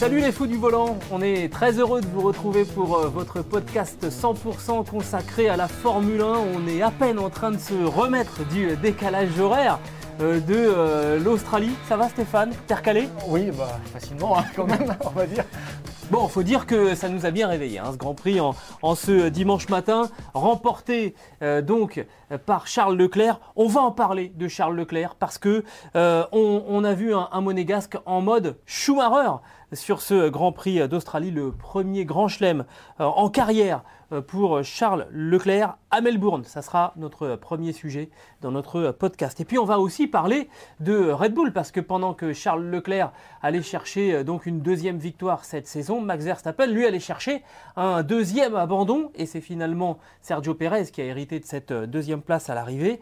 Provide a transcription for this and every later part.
Salut les fous du volant, on est très heureux de vous retrouver pour euh, votre podcast 100% consacré à la Formule 1. On est à peine en train de se remettre du décalage horaire euh, de euh, l'Australie. Ça va Stéphane? T'es recalé Oui, bah, facilement hein, quand même, on va dire. Bon, faut dire que ça nous a bien réveillé, hein, ce Grand Prix en, en, ce dimanche matin, remporté euh, donc par Charles Leclerc. On va en parler de Charles Leclerc parce que euh, on, on, a vu un, un, monégasque en mode Schumacher sur ce Grand Prix d'Australie, le premier grand chelem euh, en carrière euh, pour Charles Leclerc à Melbourne. Ça sera notre premier sujet dans notre podcast. Et puis on va aussi parler de Red Bull parce que pendant que Charles Leclerc allait chercher euh, donc une deuxième victoire cette saison, Max Verstappen lui allait chercher un deuxième abandon et c'est finalement Sergio Perez qui a hérité de cette deuxième place à l'arrivée.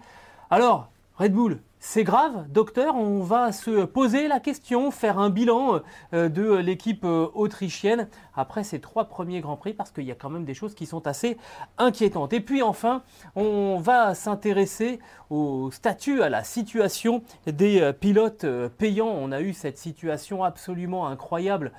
Alors, Red Bull, c'est grave, docteur, on va se poser la question, faire un bilan euh, de l'équipe euh, autrichienne après ces trois premiers Grands Prix parce qu'il y a quand même des choses qui sont assez inquiétantes. Et puis enfin, on va s'intéresser au statut, à la situation des euh, pilotes payants. On a eu cette situation absolument incroyable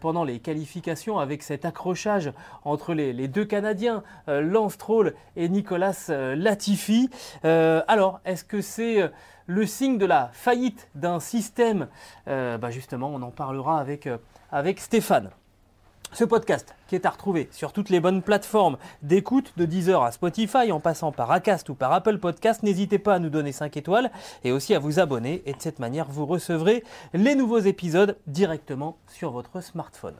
pendant les qualifications avec cet accrochage entre les, deux Canadiens, Lance Stroll et Nicolas Latifi. alors, est-ce que c'est le signe de la faillite d'un système? Euh, bah Justement, on en parlera avec, euh, avec Stéphane. Ce podcast qui est à retrouver sur toutes les bonnes plateformes d'écoute, de Deezer à Spotify, en passant par Acast ou par Apple Podcast, n'hésitez pas à nous donner 5 étoiles et aussi à vous abonner. Et de cette manière, vous recevrez les nouveaux épisodes directement sur votre smartphone.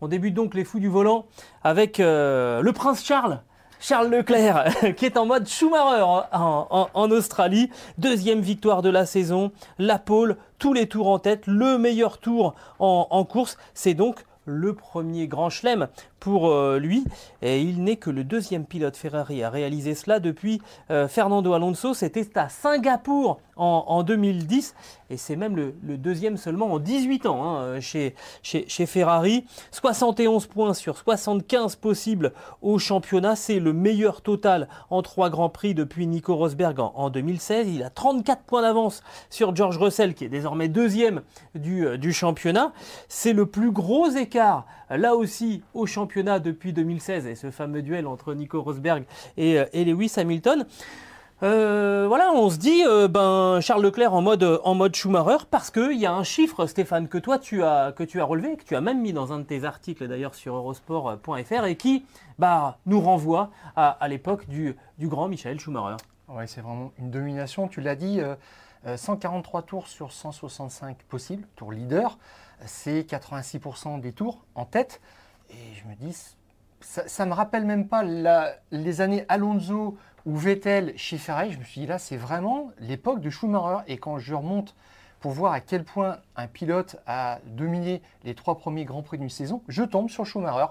On débute donc les fous du volant avec euh, le prince Charles Charles Leclerc qui est en mode Schumacher en, Australie. Deuxième victoire de la saison, la pole, tous les tours en tête, le meilleur tour en, en course. C'est donc le premier grand chelem pour euh, lui. Et il n'est que le deuxième pilote Ferrari à réaliser cela depuis euh, Fernando Alonso. C'était à Singapour en, 2010 et c'est même le, deuxième seulement en 18 ans hein, chez, chez, Ferrari. 71 points sur 75 possibles au championnat. C'est le meilleur total en trois grands prix depuis Nico Rosberg en, 2016. Il a 34 points d'avance sur George Russell qui est désormais deuxième du, euh, du championnat. C'est le plus gros écart là aussi au championnat depuis 2016 et ce fameux duel entre Nico Rosberg et, euh, Lewis Hamilton. Euh, voilà, on se dit, euh, ben Charles Leclerc en mode Schumacher parce qu'il y a un chiffre, Stéphane, que toi tu as que tu as relevé, que tu as même mis dans un de tes articles d'ailleurs sur Eurosport.fr et qui bah, nous renvoie à, l'époque du, du, grand Michael Schumacher. Oui, c'est vraiment une domination. Tu l'as dit, 143 tours sur 165 possibles, tour leader c'est 86% des tours en tête. Et je me dis, ça ne me rappelle même pas les années Alonso ou Vettel chez Ferrari. Je me suis dit, là, c'est vraiment l'époque de Schumacher. Et quand je remonte pour voir à quel point un pilote a dominé les trois premiers Grands Prix d'une saison, je tombe sur Schumacher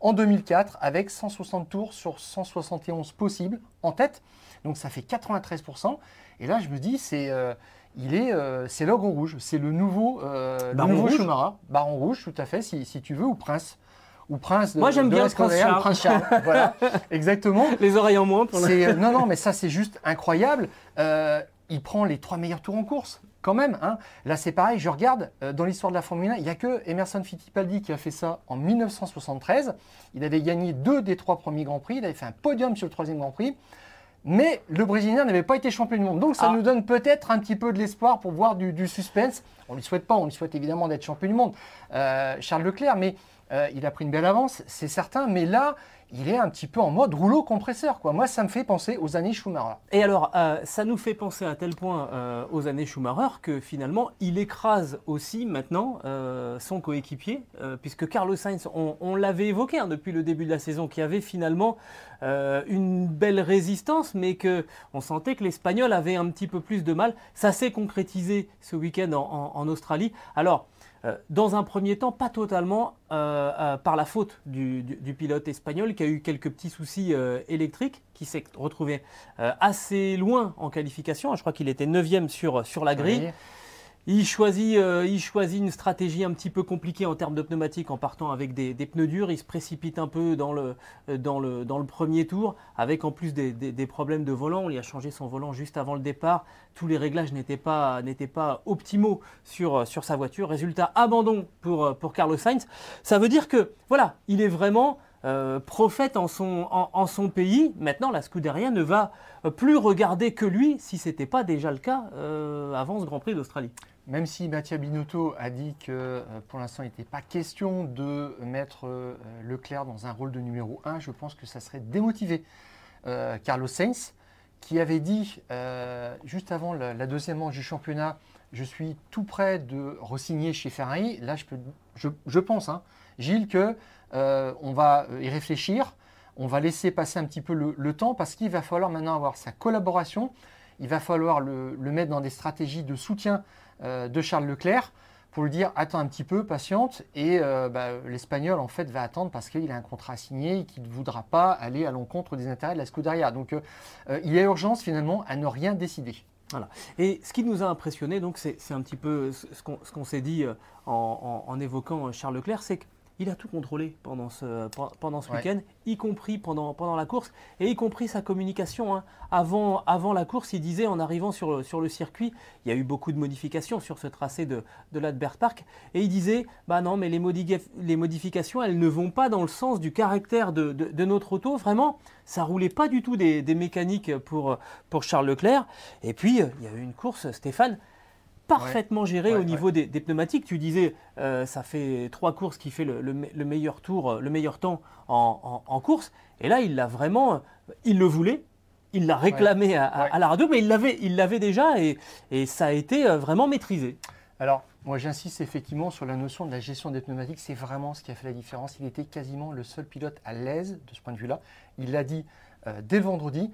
en 2004 avec 160 tours sur 171 possibles en tête. Donc ça fait 93%. Et là, je me dis, c'est... Euh, il est, euh, c'est l'ogre rouge, c'est le nouveau, euh, nouveau rouge. Baron rouge, tout à fait, si, si, tu veux, ou prince. Ou prince de, Moi j'aime bien Prince Charles. Prince Charles. voilà, exactement. Les oreilles en moins pour le... Non, non, mais ça c'est juste incroyable. Euh, il prend les trois meilleurs tours en course, quand même. Hein. Là c'est pareil, je regarde, euh, dans l'histoire de la Formule 1, il n'y a que Emerson Fittipaldi qui a fait ça en 1973. Il avait gagné deux des trois premiers Grands Prix, il avait fait un podium sur le troisième Grand Prix. Mais le Brésilien n'avait pas été champion du monde. Donc ça ah. nous donne peut-être un petit peu de l'espoir pour voir du, suspense. On ne lui souhaite pas, on lui souhaite évidemment d'être champion du monde, euh, Charles Leclerc. Mais Euh, il a pris une belle avance, c'est certain, mais là, il est un petit peu en mode rouleau compresseur. Moi, ça me fait penser aux années Schumacher. Et alors, euh, ça nous fait penser à tel point euh, aux années Schumacher que finalement, il écrase aussi maintenant son coéquipier, puisque Carlos Sainz, on, l'avait évoqué hein, depuis le début de la saison, qui avait finalement une belle résistance, mais que on sentait que l'Espagnol avait un petit peu plus de mal. Ça s'est concrétisé ce week-end en, en Australie. Alors, euh, dans un premier temps, pas totalement euh, euh, par la faute du, pilote espagnol qui a eu quelques petits soucis électriques, qui s'est retrouvé assez loin en qualification. Je crois qu'il était 9 sur, sur la grille. Il choisit, euh, il choisit une stratégie un petit peu compliquée en termes de pneumatiques en partant avec des, pneus durs. Il se précipite un peu dans le, le premier tour, avec en plus des, problèmes de volant. Il a changé son volant juste avant le départ. Tous les réglages n'étaient pas, optimaux sur, sur sa voiture. Résultat, abandon pour, pour Carlos Sainz. Ça veut dire que, voilà, il est vraiment euh, prophète en son, en, son, pays. Maintenant, la Scuderia ne va plus regarder que lui, si ce n'était pas déjà le cas euh, avant ce Grand Prix d'Australie. Même si Mattia Binotto a dit que euh, pour l'instant il n'était pas question de mettre Leclerc dans un rôle de numéro 1, je pense que ça serait démotivé. Carlos Sainz, qui avait dit juste avant la, deuxième manche du championnat, je suis tout près de re-signer chez Ferrari. Là, je, peux, je, pense, hein, Gilles, que euh, on va y réfléchir, on va laisser passer un petit peu le, temps parce qu'il va falloir maintenant avoir sa collaboration, il va falloir le, mettre dans des stratégies de soutien euh, de Charles Leclerc pour lui dire attends un petit peu, patiente, et euh, bah, l'Espagnol en fait va attendre parce qu'il a un contrat signé et qu'il ne voudra pas aller à l'encontre des intérêts de la Scuderia. Donc il y a urgence finalement à ne rien décider. Voilà. Et ce qui nous a impressionné, donc c'est un petit peu ce qu'on s'est dit en, évoquant Charles Leclerc, c'est que il a tout contrôlé pendant ce, pendant ce week-end, y compris pendant, pendant la course, et y compris sa communication. Hein. Avant, avant la course, il disait en arrivant sur, sur le circuit, il y a eu beaucoup de modifications sur ce tracé de, de l'Adbert Park, et il disait, bah non, mais les, les, modifications, elles ne vont pas dans le sens du caractère de, de, notre auto. Vraiment, ça roulait pas du tout des, des mécaniques pour, pour Charles Leclerc. Et puis, il y a eu une course, Stéphane, parfaitement géré au niveau des, pneumatiques. Tu disais, euh, ça fait trois courses qui fait le, meilleur tour, le meilleur temps en, course. Et là, il l'a vraiment, il le voulait. Il l'a réclamé à, la radio, mais il l'avait, il l'avait déjà et, ça a été euh, vraiment maîtrisé. Alors, moi, j'insiste effectivement sur la notion de la gestion des pneumatiques. C'est vraiment ce qui a fait la différence. Il était quasiment le seul pilote à l'aise de ce point de vue-là. Il l'a dit euh, dès le vendredi.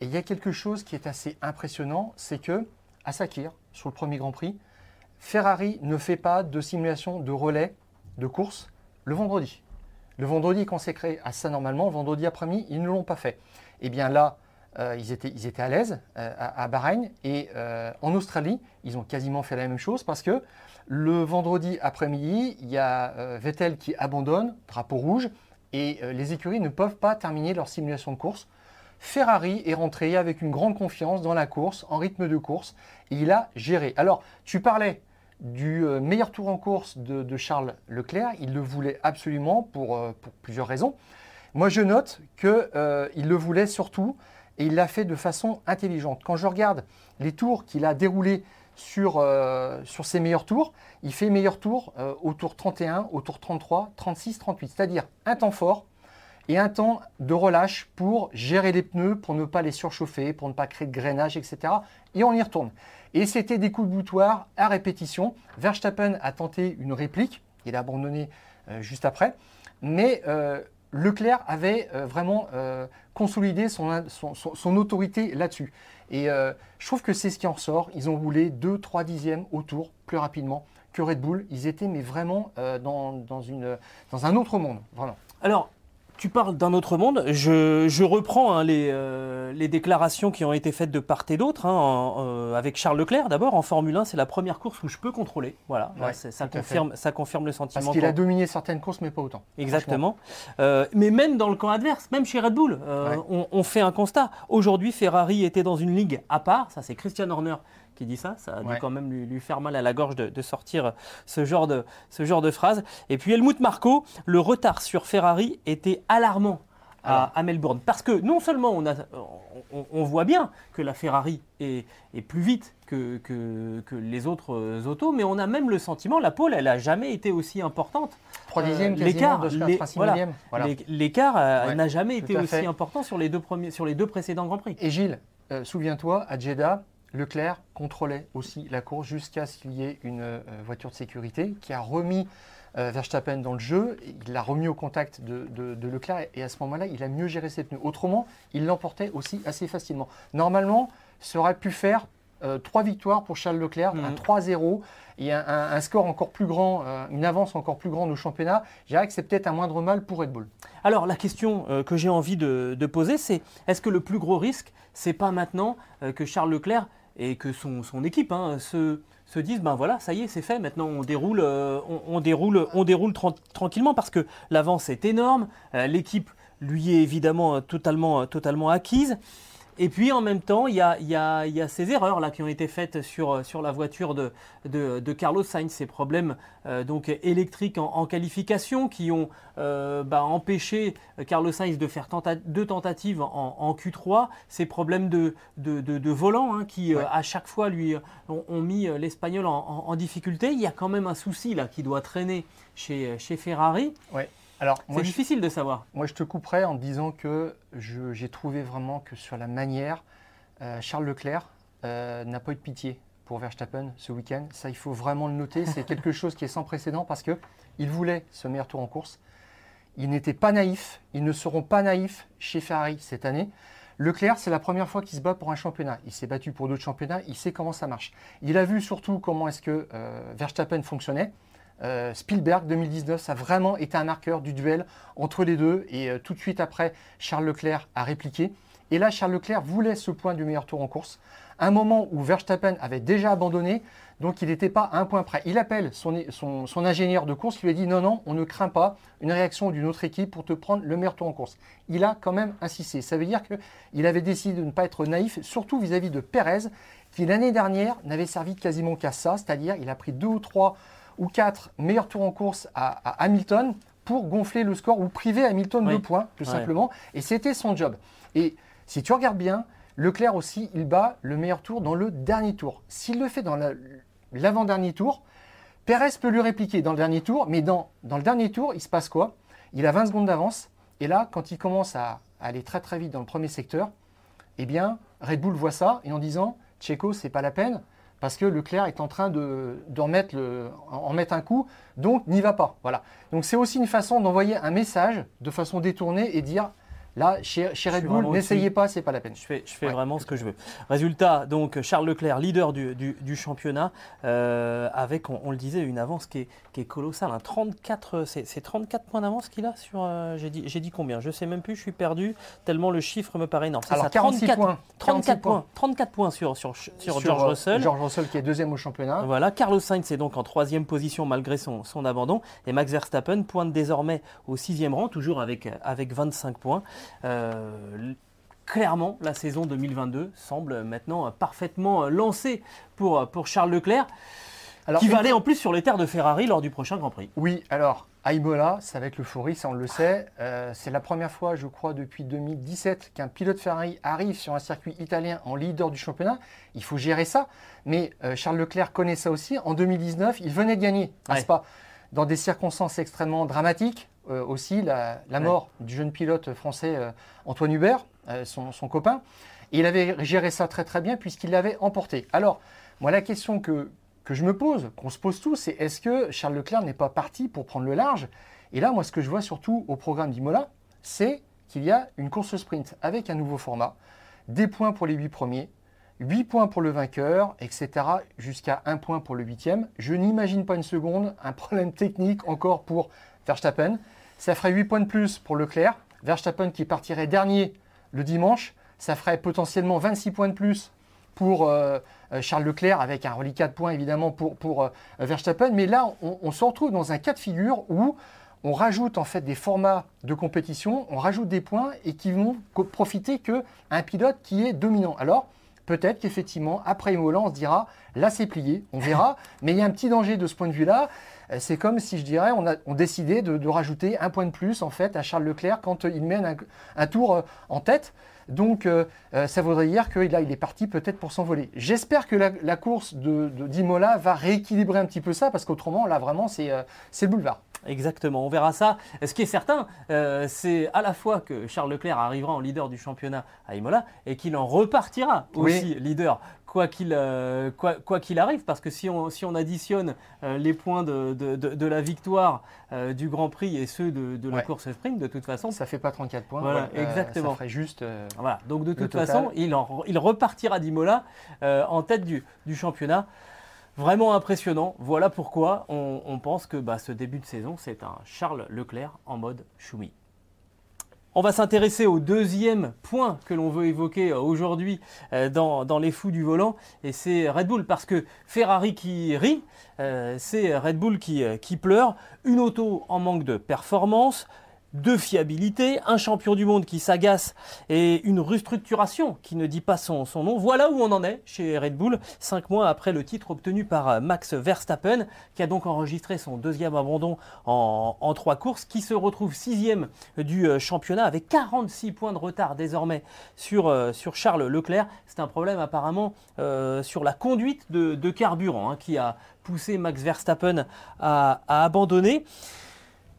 Et il y a quelque chose qui est assez impressionnant, c'est que à Sakir, sur le premier Grand Prix, Ferrari ne fait pas de simulation de relais de course le vendredi. Le vendredi est consacré à ça normalement. Le vendredi après-midi, ils ne l'ont pas fait. Et eh bien là, euh, ils, étaient, ils, étaient, à l'aise euh, à, Bahreïn. Et euh, en Australie, ils ont quasiment fait la même chose parce que le vendredi après-midi, il y a Vettel qui abandonne, drapeau rouge, et les écuries ne peuvent pas terminer leur simulation de course Ferrari est rentré avec une grande confiance dans la course, en rythme de course, et il a géré. Alors, tu parlais du euh, meilleur tour en course de, Charles Leclerc, il le voulait absolument pour, euh, plusieurs raisons. Moi, je note qu'il euh, le voulait surtout, et il l'a fait de façon intelligente. Quand je regarde les tours qu'il a déroulés sur, sur ses meilleurs tours, il fait meilleur tour au tour 31, au tour 33, 36, 38, c'est-à-dire un temps fort, et un temps de relâche pour gérer les pneus, pour ne pas les surchauffer, pour ne pas créer de grainage, etc. Et on y retourne. Et c'était des coups de boutoir à répétition. Verstappen a tenté une réplique, il a abandonné euh, juste après, mais euh, Leclerc avait euh, vraiment consolidé son, autorité là-dessus. Et je trouve que c'est ce qui en ressort. Ils ont roulé 2-3 dixièmes autour plus rapidement que Red Bull. Ils étaient mais vraiment dans un autre monde. Vraiment. Alors, tu parles d'un autre monde. Je, reprends hein, euh, les, déclarations qui ont été faites de part et d'autre, hein, euh, avec Charles Leclerc d'abord. En Formule 1, c'est la première course où je peux contrôler. Voilà, ça, confirme, ça confirme le sentiment. Parce qu'il a dominé certaines courses, mais pas autant. Exactement. Euh, mais même dans le camp adverse, même chez Red Bull, on, fait un constat. Aujourd'hui, Ferrari était dans une ligue à part. Ça, c'est Christian Horner qui dit ça. Ça a dû quand même lui, faire mal à la gorge de, sortir ce genre de, ce genre de phrase. Et puis Helmut Marko, le retard sur Ferrari était alarmant à, à Melbourne. Parce que non seulement on, a, on, on voit bien que la Ferrari est, est plus vite que, que, que, les autres euh, autos, mais on a même le sentiment, la pole, elle n'a jamais été aussi importante. 3 dixièmes, euh, l'écart, voilà, voilà. L'écart euh, n'a jamais été aussi important sur les, deux premiers, sur les deux précédents Grands Prix. Et Gilles, euh, souviens-toi, à Jeddah, Leclerc contrôlait aussi la course jusqu'à ce qu'il y ait une euh, voiture de sécurité qui a remis euh, Verstappen dans le jeu. Il l'a remis au contact de, de, de, Leclerc et à ce moment-là, il a mieux géré ses pneus. Autrement, il l'emportait aussi assez facilement. Normalement, ça aurait pu faire euh, trois victoires pour Charles Leclerc, mmh. un 3-0 et un, un, un, score encore plus grand, euh, une avance encore plus grande au championnat. Je dirais que c'est peut-être un moindre mal pour Red Bull. Alors la question euh, que j'ai envie de, de poser, c'est est-ce que le plus gros risque, c'est pas maintenant que Charles Leclerc et que son, son équipe hein, se, se, disent ben voilà, ça y est, c'est fait, maintenant on déroule, on, on, déroule, on déroule tra tranquillement parce que l'avance est énorme, l'équipe lui est évidemment totalement, totalement acquise. Et puis en même temps, il y a, y, a, y a, ces erreurs là qui ont été faites sur, sur la voiture de, de, de Carlos Sainz, ces problèmes euh, donc électriques en, en, qualification qui ont euh, bah, empêché Carlos Sainz de faire tenta deux tentatives en, en, Q3, ces problèmes de, de, de volant hein, qui ouais. euh, à chaque fois lui ont, ont mis l'Espagnol en, en, difficulté. Il y a quand même un souci là qui doit traîner chez, chez Ferrari. Ouais. Alors, c'est difficile de savoir. Moi, je te couperai en disant que j'ai trouvé vraiment que sur la manière, euh, Charles Leclerc euh, n'a pas eu de pitié pour Verstappen ce week-end. Ça, il faut vraiment le noter. C'est quelque chose qui est sans précédent parce que il voulait ce meilleur tour en course. Ils n'étaient pas naïfs. Ils ne seront pas naïfs chez Ferrari cette année. Leclerc, c'est la première fois qu'il se bat pour un championnat. Il s'est battu pour d'autres championnats. Il sait comment ça marche. Il a vu surtout comment est-ce que euh, Verstappen fonctionnait. Euh, Spielberg 2019, ça a vraiment été un marqueur du duel entre les deux. Et euh, tout de suite après, Charles Leclerc a répliqué. Et là, Charles Leclerc voulait ce point du meilleur tour en course. Un moment où Verstappen avait déjà abandonné, donc il n'était pas à un point près. Il appelle son, son, ingénieur de course, qui lui a dit non, non, on ne craint pas une réaction d'une autre équipe pour te prendre le meilleur tour en course. Il a quand même insisté. Ça veut dire qu'il avait décidé de ne pas être naïf, surtout vis-à-vis -vis de Perez, qui l'année dernière n'avait servi quasiment qu'à ça, c'est-à-dire il a pris deux ou trois ou 4 meilleurs tours en course à, à, Hamilton pour gonfler le score ou priver Hamilton oui. de points, tout ouais. simplement. Et c'était son job. Et si tu regardes bien, Leclerc aussi, il bat le meilleur tour dans le dernier tour. S'il le fait dans l'avant-dernier tour, Perez peut lui répliquer dans le dernier tour, mais dans, dans le dernier tour, il se passe quoi? Il a 20 secondes d'avance. Et là, quand il commence à, à, aller très très vite dans le premier secteur, eh bien, Red Bull voit ça et en disant, Checo, c'est pas la peine parce que Leclerc est en train de, le, mettre un coup, donc n'y va pas. Voilà. Donc c'est aussi une façon d'envoyer un message de façon détournée et dire Là, chez, chez Red Bull, n'essayez pas, c'est pas la peine. Je fais, je fais ouais. vraiment ce que je veux. Résultat, donc Charles Leclerc, leader du, du, du championnat, euh, avec, on, on, le disait, une avance qui est, qui est colossale. Hein. 34, c'est 34 points d'avance qu'il a sur. Euh, J'ai dit, dit combien? Je sais même plus, je suis perdu, tellement le chiffre me paraît énorme. Alors, ça, 44 points. 34 points. 34 points sur, sur, sur, sur George euh, Russell. George Russell qui est deuxième au championnat. Voilà, Carlos Sainz est donc en troisième position malgré son, son abandon. Et Max Verstappen pointe désormais au sixième rang, toujours avec, avec 25 points. Euh, clairement, la saison 2022 semble maintenant parfaitement lancée pour, pour Charles Leclerc, alors, qui va aller en plus sur les terres de Ferrari lors du prochain Grand Prix. Oui, alors à Imola, c'est avec l'euphorie, ça on le sait. Euh, c'est la première fois, je crois, depuis 2017 qu'un pilote Ferrari arrive sur un circuit italien en leader du championnat. Il faut gérer ça. Mais euh, Charles Leclerc connaît ça aussi. En 2019, il venait de gagner, n'est-ce ouais. pas? Dans des circonstances extrêmement dramatiques. Euh, aussi la, la mort ouais. du jeune pilote français euh, Antoine Hubert, euh, son, son, copain. Et il avait géré ça très très bien puisqu'il l'avait emporté. Alors, moi la question que, que je me pose, qu'on se pose tous, c'est est-ce que Charles Leclerc n'est pas parti pour prendre le large? Et là, moi ce que je vois surtout au programme d'Imola, c'est qu'il y a une course sprint avec un nouveau format, des points pour les 8 premiers, 8 points pour le vainqueur, etc., jusqu'à 1 point pour le huitième. Je n'imagine pas une seconde un problème technique encore pour Verstappen. Ça ferait 8 points de plus pour Leclerc. Verstappen qui partirait dernier le dimanche. Ça ferait potentiellement 26 points de plus pour euh, Charles Leclerc avec un reliquat de points évidemment pour, pour euh, Verstappen. Mais là, on, on, se retrouve dans un cas de figure où on rajoute en fait des formats de compétition, on rajoute des points et qui vont profiter qu'à un pilote qui est dominant. Alors, peut-être qu'effectivement, après Imola, on se dira, là c'est plié, on verra, mais il y a un petit danger de ce point de vue-là. Euh, C'est comme si je dirais, on a on décidait de, de rajouter un point de plus en fait à Charles Leclerc quand euh, il mène un, un tour euh, en tête. Donc euh, ça voudrait dire que là il est parti peut-être pour s'envoler. J'espère que la, la course de, d'Imola va rééquilibrer un petit peu ça parce qu'autrement là vraiment c'est euh, c'est le boulevard. Exactement, on verra ça. Ce qui est certain, euh, c'est à la fois que Charles Leclerc arrivera en leader du championnat à Imola et qu'il en repartira Oui. aussi leader, quoi qu'il euh, quoi, quoi qu'il arrive, parce que si on, si on additionne euh, les points de, de- de- de la victoire euh, du Grand Prix et ceux de, de la course sprint, de toute façon, Ça fait pas 34 points. Voilà, exactement. Ça ferait juste. Voilà, donc de toute total. façon, il, en- il repartira d'Imola en tête du, du championnat. Vraiment impressionnant. Voilà pourquoi on, on pense que bah, ce début de saison, c'est un Charles Leclerc en mode Choumi. On va s'intéresser au deuxième point que l'on veut évoquer euh, aujourd'hui euh, dans, les fous du volant, et c'est Red Bull, parce que Ferrari qui rit, euh, c'est Red Bull qui pleure, une auto en manque de performance, de fiabilité, un champion du monde qui s'agace et une restructuration qui ne dit pas son, nom. Voilà où on en est chez Red Bull, cinq mois après le titre obtenu par euh, Max Verstappen, qui a donc enregistré son deuxième abandon en, en trois courses, qui se retrouve sixième du euh, championnat avec 46 points de retard désormais sur, euh, sur Charles Leclerc. C'est un problème apparemment sur la conduite de, carburant hein, qui a poussé Max Verstappen à abandonner.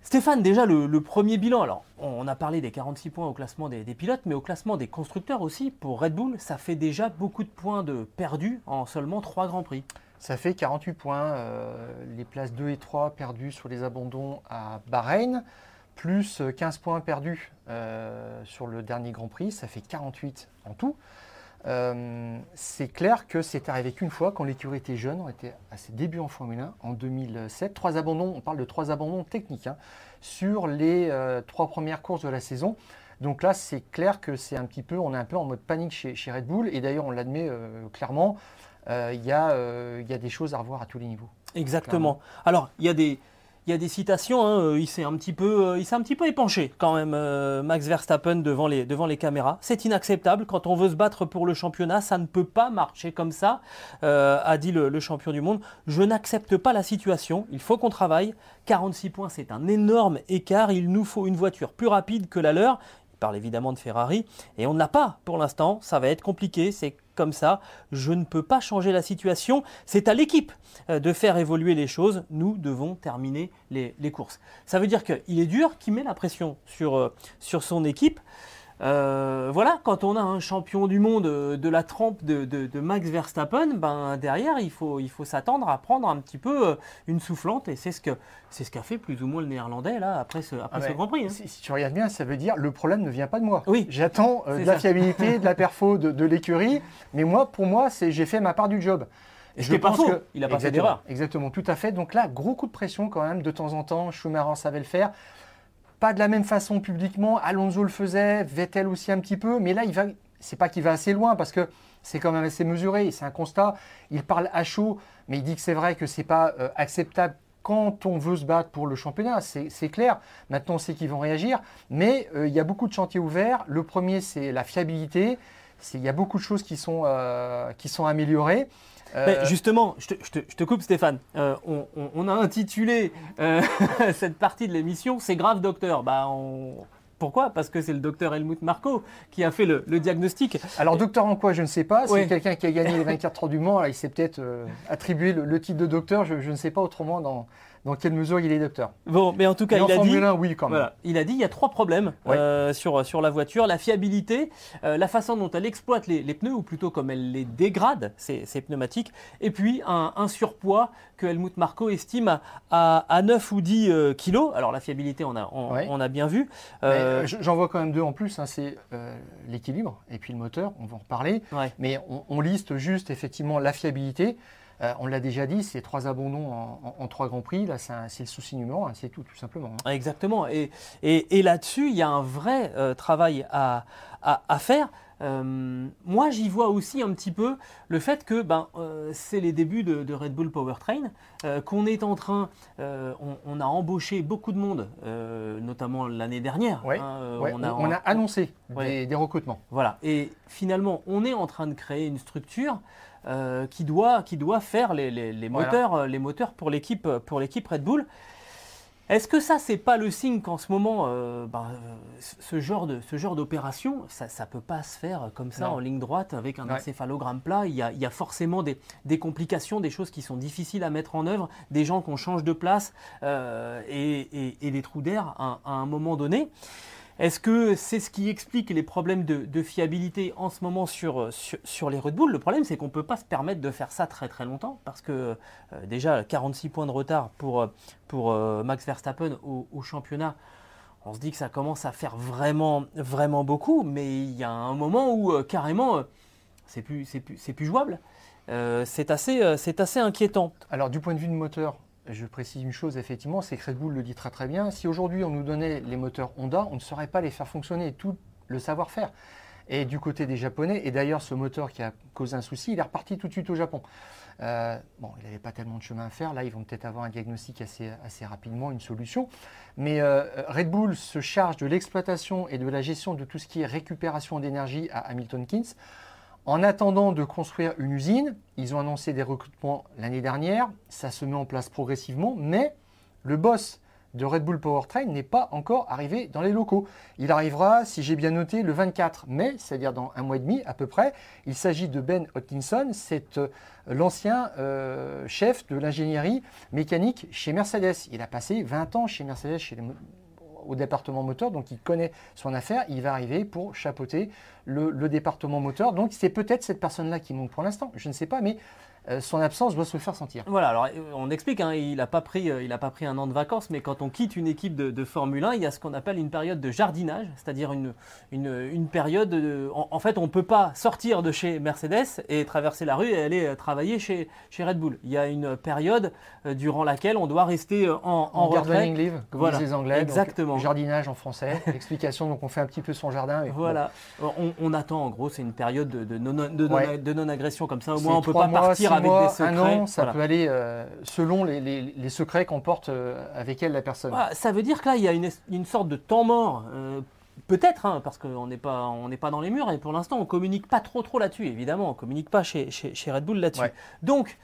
Stéphane, déjà le, premier bilan, alors on a parlé des 46 points au classement des, pilotes, mais au classement des constructeurs aussi, pour Red Bull, ça fait déjà beaucoup de points de perdus en seulement 3 Grands Prix. Ça fait 48 points. euh, les places 2 et 3 perdues sur les abandons à Bahreïn, plus euh, 15 points perdus euh, sur le dernier Grand Prix. Ça fait 48 en tout. Euh, c'est clair que c'est arrivé qu'une fois quand l'écurie était jeune, on était à ses débuts en Formule 1 en 2007. Trois abandons, on parle de trois abandons techniques hein, sur les euh, trois premières courses de la saison. Donc là, c'est clair que c'est un petit peu, on est un peu en mode panique chez, chez Red Bull. Et d'ailleurs, on l'admet euh, clairement, il y, y a des choses à revoir à tous les niveaux. Exactement. Alors, il y a des, il y a des citations, hein, euh, il s'est un, petit peu, euh, un petit peu épanché quand même, euh, Max Verstappen, devant les, devant les caméras. C'est inacceptable. Quand on veut se battre pour le championnat, ça ne peut pas marcher comme ça, a dit le champion du monde. Je n'accepte pas la situation. Il faut qu'on travaille. 46 points, c'est un énorme écart. Il nous faut une voiture plus rapide que la leur. Parle évidemment de Ferrari. Et on ne l'a pas pour l'instant. Ça va être compliqué. C'est comme ça. Je ne peux pas changer la situation. C'est à l'équipe euh, de faire évoluer les choses. Nous devons terminer les, courses. Ça veut dire qu'il est dur, qu'il met la pression sur, euh, sur son équipe. Euh, voilà, quand on a un champion du monde euh, de la trempe de, de- de Max Verstappen, ben derrière il faut, il faut s'attendre à prendre un petit peu euh, une soufflante et c'est ce que c'est ce qu'a fait plus ou moins le Néerlandais là après ce, après Ah ce ouais. Grand Prix. hein. Si, si tu regardes bien, ça veut dire le problème ne vient pas de moi. Oui. J'attends euh, de la fiabilité, de la perfo, de, de l'écurie. Mais moi, pour moi, c'est j'ai fait ma part du job. Et pas pense faux. que- Il a pas fait Exactement, d'erreur. Exactement, tout à fait. Donc là, gros coup de pression quand même, de temps en temps. Schumacher savait le faire. Pas de la même façon publiquement. Alonso le faisait, Vettel aussi un petit peu. Mais là, il va. C'est pas qu'il va assez loin parce que c'est quand même assez mesuré. C'est un constat. Il parle à chaud, mais il dit que c'est vrai que c'est pas euh, acceptable quand on veut se battre pour le championnat. C'est clair. Maintenant, on sait qu'ils vont réagir. Mais euh, il y a beaucoup de chantiers ouverts. Le premier, c'est la fiabilité. Il y a beaucoup de choses qui sont, euh, qui sont améliorées. Mais Euh, justement, je te, je te- je te coupe Stéphane. Euh, on, on- on a intitulé euh, cette partie de l'émission C'est grave docteur. Bah, on- Pourquoi? Parce que c'est le docteur Helmut Marko qui a fait le, le diagnostic. Alors, docteur en quoi, je ne sais pas. C'est Ouais. quelqu'un qui a gagné les 24 heures du Mans. là, il s'est peut-être euh, attribué le, le titre de docteur. Je, je ne sais pas autrement dans, dans quelle mesure il est docteur. Bon, mais en tout cas, en il a dit. Formule 1, oui, quand même. Voilà. Il a dit il y a trois problèmes euh, sur, sur la voiture la fiabilité, euh, la façon dont elle exploite les, les pneus, ou plutôt comme elle les dégrade, ces, ces pneumatiques, et puis un, un surpoids que Helmut Marko estime à, à, à 9 ou 10 euh, kilos. Alors la fiabilité, on a, on, a bien vu. Euh, J'en vois quand même deux en plus. hein, c'est l'équilibre et puis le moteur. On va en reparler. ouais. Mais on, on liste juste effectivement la fiabilité. Euh, on l'a déjà dit, c'est trois abandons en, en- en trois grands prix. Là, c'est le souci numéro un, c'est tout, tout simplement. hein. Exactement. Et, et, et là-dessus, il y a un vrai euh, travail à, à, à faire. Euh, moi, j'y vois aussi un petit peu le fait que ben, euh, c'est les débuts de, Red Bull Powertrain, euh, qu'on est en train, on, a embauché beaucoup de monde, notamment l'année dernière. Hein, on, a, annoncé des, recrutements. Voilà, et finalement, on est en train de créer une structure qui, doit, qui doit faire les, moteurs, les moteurs pour l'équipe Red Bull. Est-ce que ça, c'est pas le signe qu'en ce moment, euh, bah, ce genre de ce genre d'opération, ça ne peut pas se faire comme ça en ligne droite avec un encéphalogramme plat? Il y, a, forcément des, complications, des choses qui sont difficiles à mettre en œuvre, des gens qu'on change de place euh, et, des trous d'air à, un moment donné. Est-ce que c'est ce qui explique les problèmes de, fiabilité en ce moment sur, les Red Bull Le problème, c'est qu'on ne peut pas se permettre de faire ça très très longtemps parce que euh, déjà 46 points de retard pour, pour euh, Max Verstappen au, championnat. On se dit que ça commence à faire vraiment, vraiment beaucoup, mais il y a un moment où euh, carrément c'est plus, plus, jouable. c'est assez, c'est assez inquiétant. Alors du point de vue de moteur, je précise une chose, effectivement, c'est que Red Bull le dit très très bien. Si aujourd'hui on nous donnait les moteurs Honda, on ne saurait pas les faire fonctionner, tout le savoir-faire. Et du côté des Japonais, et d'ailleurs ce moteur qui a causé un souci, il est reparti tout de suite au Japon. Euh, bon, il n'avait pas tellement de chemin à faire. Là, ils vont peut-être avoir un diagnostic assez, assez rapidement, une solution. Mais euh, Red Bull se charge de l'exploitation et de la gestion de tout ce qui est récupération d'énergie à Hamilton Keynes. En attendant de construire une usine, ils ont annoncé des recrutements l'année dernière, ça se met en place progressivement, mais le boss de Red Bull Powertrain n'est pas encore arrivé dans les locaux. Il arrivera, si j'ai bien noté, le 24 mai, c'est-à-dire dans un mois et demi à peu près. Il s'agit de Ben Hodkinson, c'est euh, l'ancien euh, chef de l'ingénierie mécanique chez Mercedes. Il a passé 20 ans chez Mercedes, chez au département moteur, donc il connaît son affaire, il va arriver pour chapeauter le, le département moteur. Donc c'est peut-être cette personne-là qui manque pour l'instant, je ne sais pas, mais son absence doit se faire sentir. Voilà, alors euh, on explique, hein, il n'a pas, pris, euh, pas pris un an de vacances, mais quand on quitte une équipe de, Formule 1, il y a ce qu'on appelle une période de jardinage, c'est-à-dire une, une, période, en, fait on ne peut pas sortir de chez Mercedes et traverser la rue et aller travailler chez, chez Red Bull. Il y a une période durant laquelle on doit rester en, en, en retrait. leave, comme voilà, les Anglais. Exactement. jardinage en français, l'explication, donc on fait un petit peu son jardin. voilà, on, attend en gros, c'est une période de, de non-agression non, comme ça, au moins on ne peut pas partir un an, ça peut aller euh, selon les, secrets qu'on porte euh, avec elle la personne. ça veut dire que là, il y a une, sorte de temps mort. Euh, peut-être, hein, parce qu'on n'est pas, pas dans les murs et pour l'instant on communique pas trop trop là-dessus. Évidemment, on communique pas chez, chez, Red Bull là-dessus. Donc,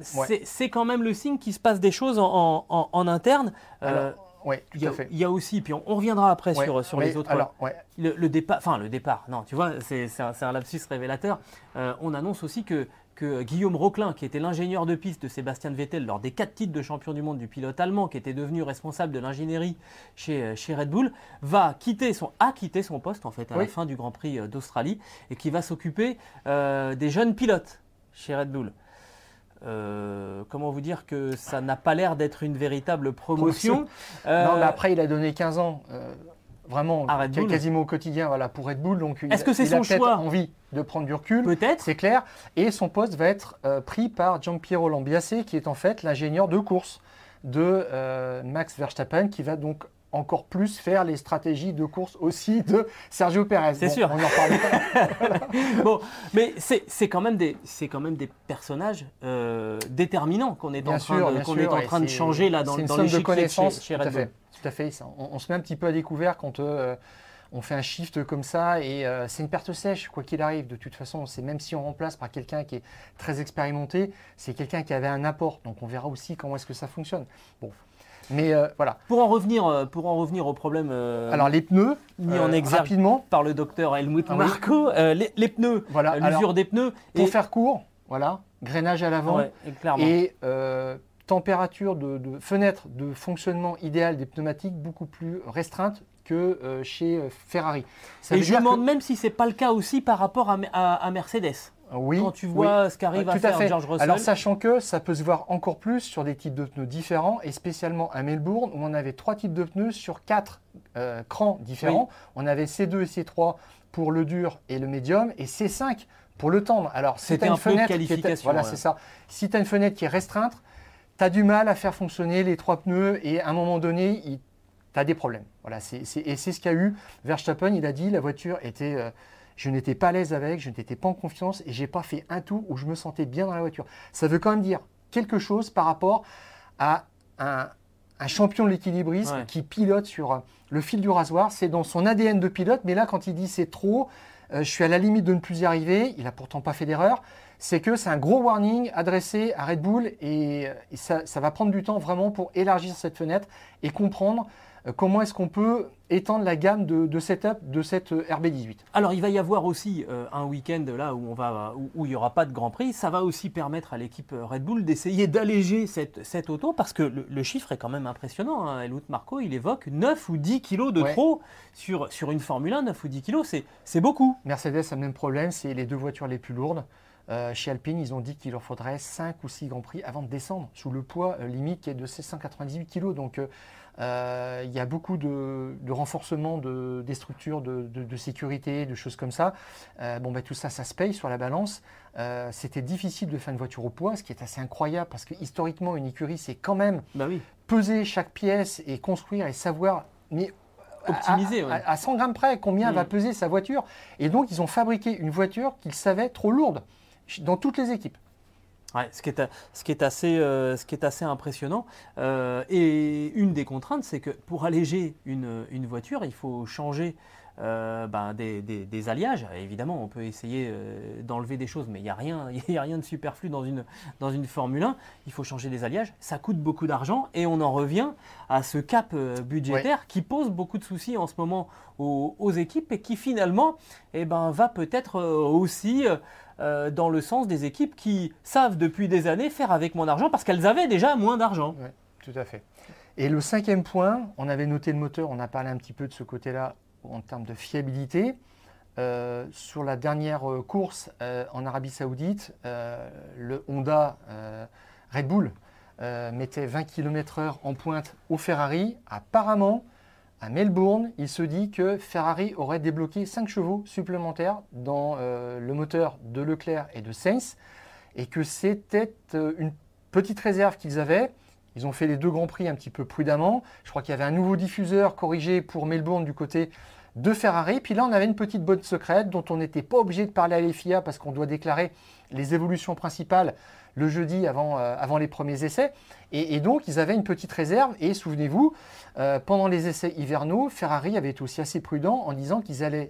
c'est quand même le signe qu'il se passe des choses en, interne. Oui, tout à fait. Il y a aussi, puis on, reviendra après sur, sur les autres. Alors, le, départ, enfin le départ, non, tu vois, c'est un, un, lapsus révélateur. on annonce aussi que que Guillaume Roquelin, qui était l'ingénieur de piste de Sébastien Vettel lors des quatre titres de champion du monde du pilote allemand, qui était devenu responsable de l'ingénierie chez, euh, chez, Red Bull, va quitter son, a quitté son poste en fait à la fin du Grand Prix euh, d'Australie et qui va s'occuper euh, des jeunes pilotes chez Red Bull. comment vous dire que ça n'a pas l'air d'être une véritable promotion. non, mais après, il a donné 15 ans vraiment quasiment au quotidien voilà, pour Red Bull. Donc Est-ce que c'est son choix envie de prendre du recul Peut-être. C'est clair. Et son poste va être euh, pris par Giampiero Lambiase, qui est en fait l'ingénieur de course de euh, Max Verstappen, qui va donc encore plus faire les stratégies de course aussi de Sergio Perez. C'est sûr. On en parle. bon, mais c'est quand même des quand même des personnages euh, déterminants qu'on est, en train de, est en train de changer là dans, dans de connaissances chez, Red Bull. Tout à fait. On, se met un petit peu à découvert quand euh, on fait un shift comme ça et euh, c'est une perte sèche, quoi qu'il arrive. De toute façon, c'est même si on remplace par quelqu'un qui est très expérimenté, c'est quelqu'un qui avait un apport. Donc on verra aussi comment est-ce que ça fonctionne. Bon. Mais euh, voilà. Pour en revenir, pour en revenir au problème. Alors les pneus, mis en exergue rapidement. par le docteur Helmut ah Marco, les, pneus, voilà. l'usure des pneus. Pour faire court, voilà, grainage à l'avant et, température de, fenêtre de fonctionnement idéal des pneumatiques beaucoup plus restreinte que euh, chez euh, Ferrari. Et je me demande même si ce n'est pas le cas aussi par rapport à, Mercedes. Oui, Quand tu vois ce qu'arrive à faire George Russell. Alors sachant que ça peut se voir encore plus sur des types de pneus différents et spécialement à Melbourne où on avait trois types de pneus sur quatre euh, crans différents. On avait C2 et C3 pour le dur et le médium et C5 pour le tendre. Alors c'était une fenêtre qui voilà, c'est ça. Si tu as une fenêtre qui est restreinte, tu as du mal à faire fonctionner les trois pneus et à un moment donné, tu as des problèmes. Voilà, et c'est ce qu'a eu Verstappen. Il a dit la voiture était, euh, je n'étais pas à l'aise avec, je n'étais pas en confiance et j'ai pas fait un tour où je me sentais bien dans la voiture. Ça veut quand même dire quelque chose par rapport à un, champion de l'équilibrisme qui pilote sur le fil du rasoir. C'est dans son ADN de pilote, mais là, quand il dit c'est trop, euh, je suis à la limite de ne plus y arriver, il n'a pourtant pas fait d'erreur, c'est que c'est un gros warning adressé à Red Bull et, ça, ça, va prendre du temps vraiment pour élargir cette fenêtre et comprendre euh, comment est-ce qu'on peut étendre la gamme de, setup de cette euh, RB18 Alors il va y avoir aussi euh, un week-end là où, on va, où, il n'y aura pas de Grand Prix. Ça va aussi permettre à l'équipe Red Bull d'essayer d'alléger cette, cette, auto parce que le, chiffre est quand même impressionnant. Hein. Helmut Marco, il évoque 9 ou 10 kilos de trop sur, sur une Formule 1. 9 ou 10 kilos, c'est beaucoup. Mercedes a le même problème, c'est les deux voitures les plus lourdes. Chez Alpine, ils ont dit qu'il leur faudrait 5 ou 6 Grands Prix avant de descendre sous le poids limite qui est de 698 kg. Donc euh, il y a beaucoup de, renforcement de, des structures de, sécurité, de choses comme ça. Euh, bon, ben, tout ça, ça se paye sur la balance. Euh, c'était difficile de faire une voiture au poids, ce qui est assez incroyable parce que historiquement, une écurie, c'est quand même bah peser chaque pièce et construire et savoir. Mais optimiser. À, 100 grammes près, combien va mm. peser sa voiture. Et donc, ils ont fabriqué une voiture qu'ils savaient trop lourde dans toutes les équipes ce, qui est, ce, qui est assez, euh, ce qui est assez impressionnant. Euh, et une des contraintes, c'est que pour alléger une, une, voiture, il faut changer euh, ben, des, des, alliages. Évidemment, on peut essayer d'enlever des choses, mais il n'y a, rien, a rien de superflu dans une, dans une Formule 1. Il faut changer des alliages. Ça coûte beaucoup d'argent et on en revient à ce cap budgétaire qui pose beaucoup de soucis en ce moment aux, aux équipes et qui finalement eh ben, va peut-être aussi euh, dans le sens des équipes qui savent depuis des années faire avec moins d'argent parce qu'elles avaient déjà moins d'argent. Oui, tout à fait. Et le cinquième point, on avait noté le moteur, on a parlé un petit peu de ce côté-là en termes de fiabilité. Euh, sur la dernière euh, course en Arabie Saoudite, le Honda Red Bull mettait 20 km/h en pointe au Ferrari. Apparemment, à Melbourne, il se dit que Ferrari aurait débloqué 5 chevaux supplémentaires dans euh, le moteur de Leclerc et de Sainz et que c'était euh, une petite réserve qu'ils avaient. Ils ont fait les deux grands prix un petit peu prudemment. Je crois qu'il y avait un nouveau diffuseur corrigé pour Melbourne du côté de Ferrari. Puis là, on avait une petite bonne secrète dont on n'était pas obligé de parler à l'FIA parce qu'on doit déclarer les évolutions principales le jeudi avant, euh, avant les premiers essais. Et, donc, ils avaient une petite réserve. Et souvenez-vous, euh, pendant les essais hivernaux, Ferrari avait été aussi assez prudent en disant qu'ils allaient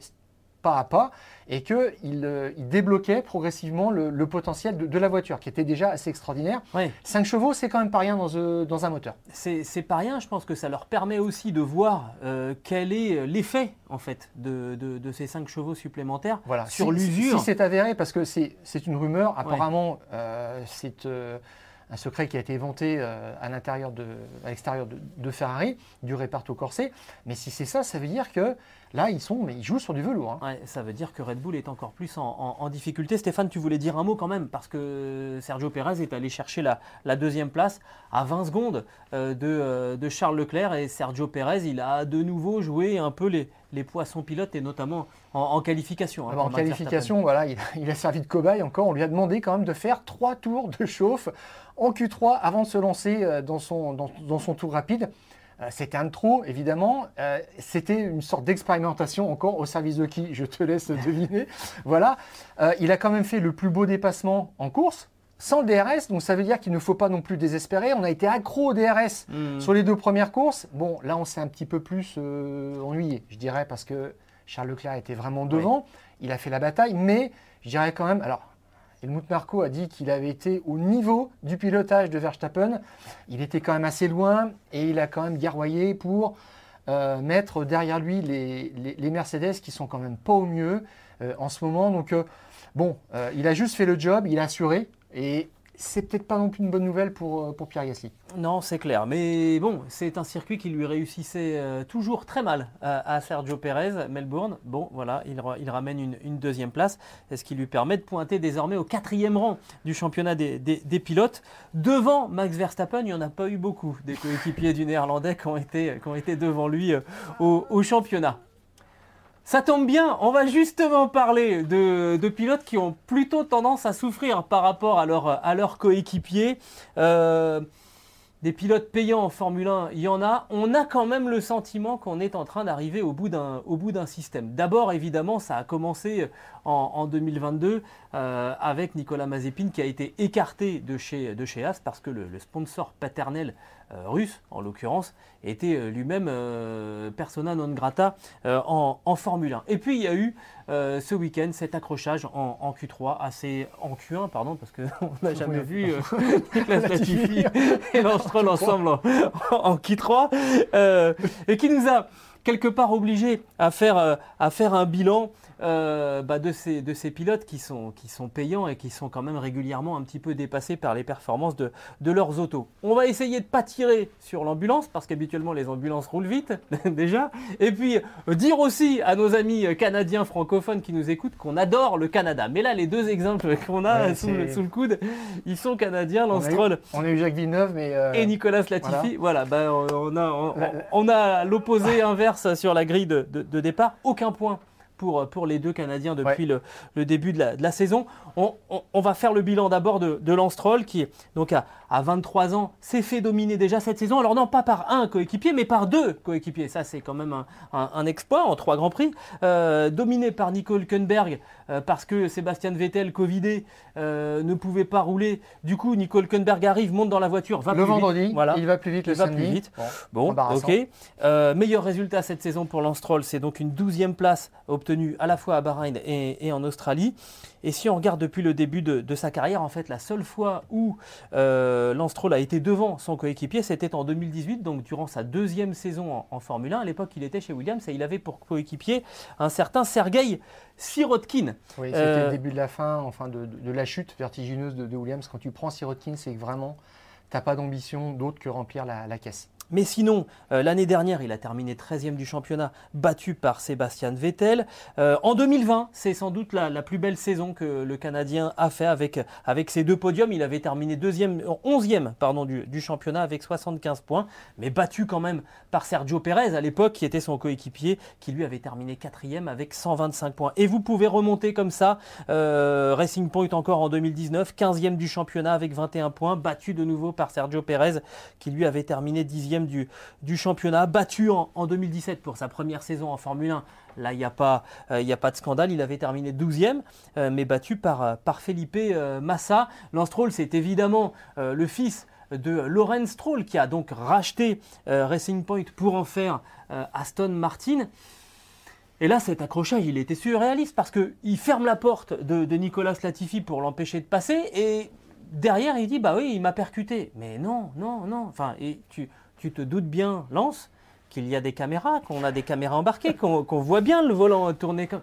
pas à pas et qu'il euh, débloquait progressivement le, potentiel de, la voiture qui était déjà assez extraordinaire. 5 chevaux, c'est quand même pas rien dans, euh, dans un moteur. C'est pas rien, je pense que ça leur permet aussi de voir euh, quel est l'effet en fait de, de, ces 5 chevaux supplémentaires sur l'usure. Si, c'est avéré, parce que c'est une rumeur, apparemment c'est un secret qui a été vanté à l'intérieur de, à l'extérieur de, Ferrari, du réparto corsé. Mais si c'est ça, ça veut dire que Là, ils sont, mais ils jouent sur du velours. Hein. ça veut dire que Red Bull est encore plus en, difficulté. Stéphane, tu voulais dire un mot quand même, parce que Sergio Pérez est allé chercher la, deuxième place à 20 secondes euh, euh, de, Charles Leclerc. Et Sergio Pérez, il a de nouveau joué un peu les, poissons pilotes, et notamment en, qualification. Hein, en qualification, voilà, il, a servi de cobaye encore. On lui a demandé quand même de faire trois tours de chauffe en Q3 avant de se lancer euh, dans son, dans son tour rapide. Euh, c'était un trop, évidemment. Euh, c'était une sorte d'expérimentation encore au service de qui Je te laisse deviner. voilà. Euh, il a quand même fait le plus beau dépassement en course, sans le DRS, donc ça veut dire qu'il ne faut pas non plus désespérer. On a été accro au DRS mmh. sur les deux premières courses. Bon, là, on s'est un petit peu plus ennuyé, je dirais, parce que Charles Leclerc était vraiment devant. Il a fait la bataille, mais je dirais quand même, alors Helmut Marko a dit qu'il avait été au niveau du pilotage de Verstappen. Il était quand même assez loin et il a quand même guerroyé pour euh, mettre derrière lui les, Mercedes qui sont quand même pas au mieux euh, en ce moment. Donc euh, bon, il a juste fait le job, il a assuré et c'est peut-être pas non plus une bonne nouvelle pour, euh, pour Pierre Gasly. Non, c'est clair. Mais bon, c'est un circuit qui lui réussissait euh, toujours très mal à, Sergio Perez, Melbourne. Bon, voilà, il, ramène une, deuxième place, ce qui lui permet de pointer désormais au quatrième rang du championnat des, pilotes. Devant Max Verstappen, il n'y en a pas eu beaucoup des coéquipiers du Néerlandais qui ont été, devant lui euh, au championnat. Ça tombe bien, on va justement parler de, pilotes qui ont plutôt tendance à souffrir par rapport à leur, à coéquipier. Euh, des pilotes payants en Formule 1, il y en a. On a quand même le sentiment qu'on est en train d'arriver au bout d'un système. D'abord, évidemment, ça a commencé en, 2022 euh, avec Nicolas Mazepin qui a été écarté de chez, de chez parce que le, sponsor paternel russe, en l'occurrence, était euh, lui-même persona non grata en, en, Formule 1. Et puis, il y a eu ce week-end cet accrochage en, Q3, assez en Q1, pardon, parce qu'on n'a jamais vu Nicolas Latifi et ensemble en, qui 3 euh, et qui nous a quelque part obligé à faire, euh, à faire un bilan euh, bah, de, ces, de ces pilotes qui sont, qui sont payants et qui sont quand même régulièrement un petit peu dépassés par les performances de, de leurs autos. On va essayer de pas tirer sur l'ambulance parce qu'habituellement les ambulances roulent vite déjà. Et puis dire aussi à nos amis canadiens francophones qui nous écoutent qu'on adore le Canada. Mais là les deux exemples qu'on a sous, le, coude, ils sont canadiens, Lance On a eu Jacques Villeneuve mais euh, et Nicolas Latifi. Voilà, bah, on a, on, a l'opposé inverse sur la grille de, de départ. Aucun point pour, pour les deux Canadiens depuis le, le, début de la, de la saison. On, on, va faire le bilan d'abord de, de Lance Troll qui, donc à, à 23 ans, s'est fait dominer déjà cette saison. Alors non, pas par un coéquipier, mais par deux coéquipiers. Ça, c'est quand même un, un, exploit en trois Grands Prix. Euh, dominé par Nico Hülkenberg euh, parce que Sébastien Vettel, Covidé, euh, ne pouvait pas rouler. Du coup, Nico Hülkenberg arrive, monte dans la voiture, va le vendredi, Voilà. il va plus vite le il va plus vite. Bon, ok. meilleur résultat cette saison pour Lance Troll, c'est donc une douzième place obtenue à la fois à Bahreïn et, et en Australie. Et si on regarde depuis le début de, sa carrière, en fait, la seule fois où euh, Lance Troll a été devant son coéquipier, c'était en 2018, donc durant sa deuxième saison en, Formule 1. À l'époque, il était chez Williams et il avait pour coéquipier un certain Sergei Sirotkin. Oui, c'était le euh, début de la fin, enfin de, la chute vertigineuse de, Williams. Quand tu prends Sirotkin, c'est que vraiment, tu n'as pas d'ambition d'autre que remplir la caisse. Mais sinon, euh, l'année dernière, il a terminé 13e du championnat, battu par Sébastien Vettel. Euh, en 2020, c'est sans doute la, plus belle saison que le Canadien a fait avec, ses deux podiums. Il avait terminé deuxième, 11e pardon, du, championnat avec 75 points, mais battu quand même par Sergio Perez à l'époque, qui était son coéquipier, qui lui avait terminé quatrième avec 125 points. Et vous pouvez remonter comme ça. Euh, Racing Point encore en 2019, 15e du championnat avec 21 points, battu de nouveau par Sergio Perez, qui lui avait terminé 10e du, championnat, battu en, 2017 pour sa première saison en Formule 1. Là, il n'y a, pas, euh, a pas de scandale, il avait terminé 12e, euh, mais battu par, euh, par Felipe Massa. Lance Stroll, c'est évidemment le fils de Lorenz Stroll qui a donc racheté Racing Point pour en faire Aston Martin. Et là, cet accrochage, il était surréaliste parce qu'il ferme la porte de, de Nicolas Latifi pour l'empêcher de passer et derrière, il dit Bah oui, il m'a percuté. Mais non, non, non. Enfin, et tu, tu te doutes bien, Lance, qu'il y a des caméras, qu'on a des caméras embarquées, qu'on voit bien le volant tourner comme.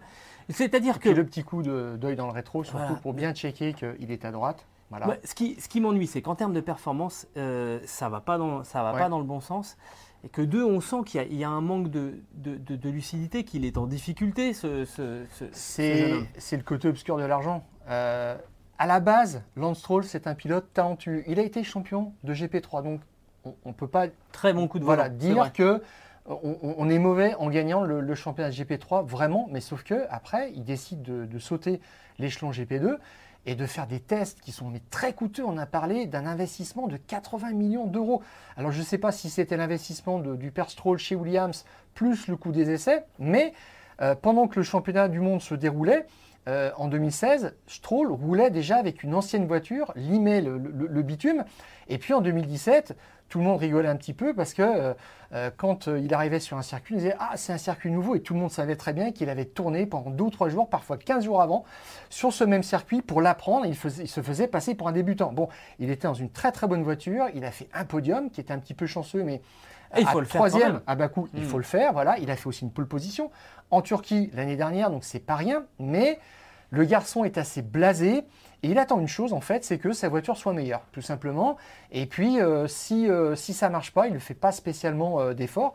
C'est-à-dire que. le petit coup d'œil dans le rétro, surtout pour bien checker qu'il est à droite. Voilà. ce qui, ce qui m'ennuie, c'est qu'en termes de performance, euh, ça ne va, pas dans, ça va pas dans le bon sens. Et que deux, on sent qu'il y, a un manque de, de, lucidité, qu'il est en difficulté, ce, ce, C'est le côté obscur de l'argent. Euh, à la base, Lance Stroll, c'est un pilote talentueux. Il a été champion de GP3, donc on ne peut pas très bon coup de voilà, dire que on, est mauvais en gagnant le, championnat GP3 vraiment, mais sauf que après il décide de, sauter l'échelon GP2 et de faire des tests qui sont très coûteux. On a parlé d'un investissement de 80 millions d'euros. Alors je ne sais pas si c'était l'investissement du père Stroll chez Williams plus le coût des essais, mais euh, pendant que le championnat du monde se déroulait, euh, en 2016, Stroll roulait déjà avec une ancienne voiture, limait le, bitume. Et puis en 2017, tout le monde rigolait un petit peu parce que euh, euh, quand il arrivait sur un circuit, il disait Ah, c'est un circuit nouveau. Et tout le monde savait très bien qu'il avait tourné pendant deux ou trois jours, parfois 15 jours avant, sur ce même circuit pour l'apprendre. Il, il, se faisait passer pour un débutant. Bon, il était dans une très très bonne voiture. Il a fait un podium qui était un petit peu chanceux, mais. il faut le faire troisième, à Bakou, il hmm. faut le faire. Voilà, il a fait aussi une pole position en Turquie l'année dernière, donc c'est pas rien. Mais le garçon est assez blasé et il attend une chose en fait, c'est que sa voiture soit meilleure, tout simplement. Et puis euh, si, euh, si ça marche pas, il ne fait pas spécialement euh, d'efforts.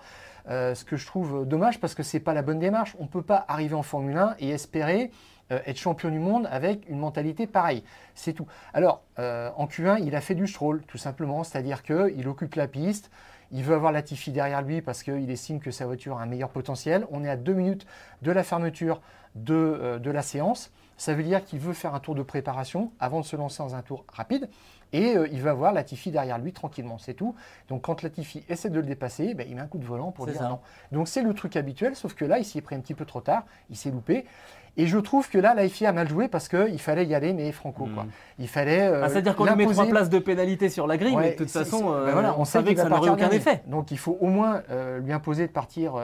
ce que je trouve dommage parce que c'est pas la bonne démarche. On ne peut pas arriver en Formule 1 et espérer être champion du monde avec une mentalité pareille. C'est tout. Alors, en Q1, il a fait du stroll, tout simplement, c'est-à-dire qu'il occupe la piste, il veut avoir Latifi derrière lui parce qu'il estime que sa voiture a un meilleur potentiel. On est à deux minutes de la fermeture de la séance. Ça veut dire qu'il veut faire un tour de préparation avant de se lancer dans un tour rapide. et euh, il va voir Latifi derrière lui tranquillement, c'est tout. Donc quand Latifi essaie de le dépasser, ben, il met un coup de volant pour dire ça. non. Donc c'est le truc habituel, sauf que là, il s'y est pris un petit peu trop tard, il s'est loupé. Et je trouve que là, Latifi a mal joué parce qu'il fallait y aller, mais franco. Quoi. Mm. Il fallait. euh, Ah, C'est-à-dire qu'on lui met trois places de pénalité sur la grille, Ouais, mais de toute façon, euh, ben voilà, on, savait que ça n'aurait aucun effet. Donc il faut au moins euh, lui imposer de partir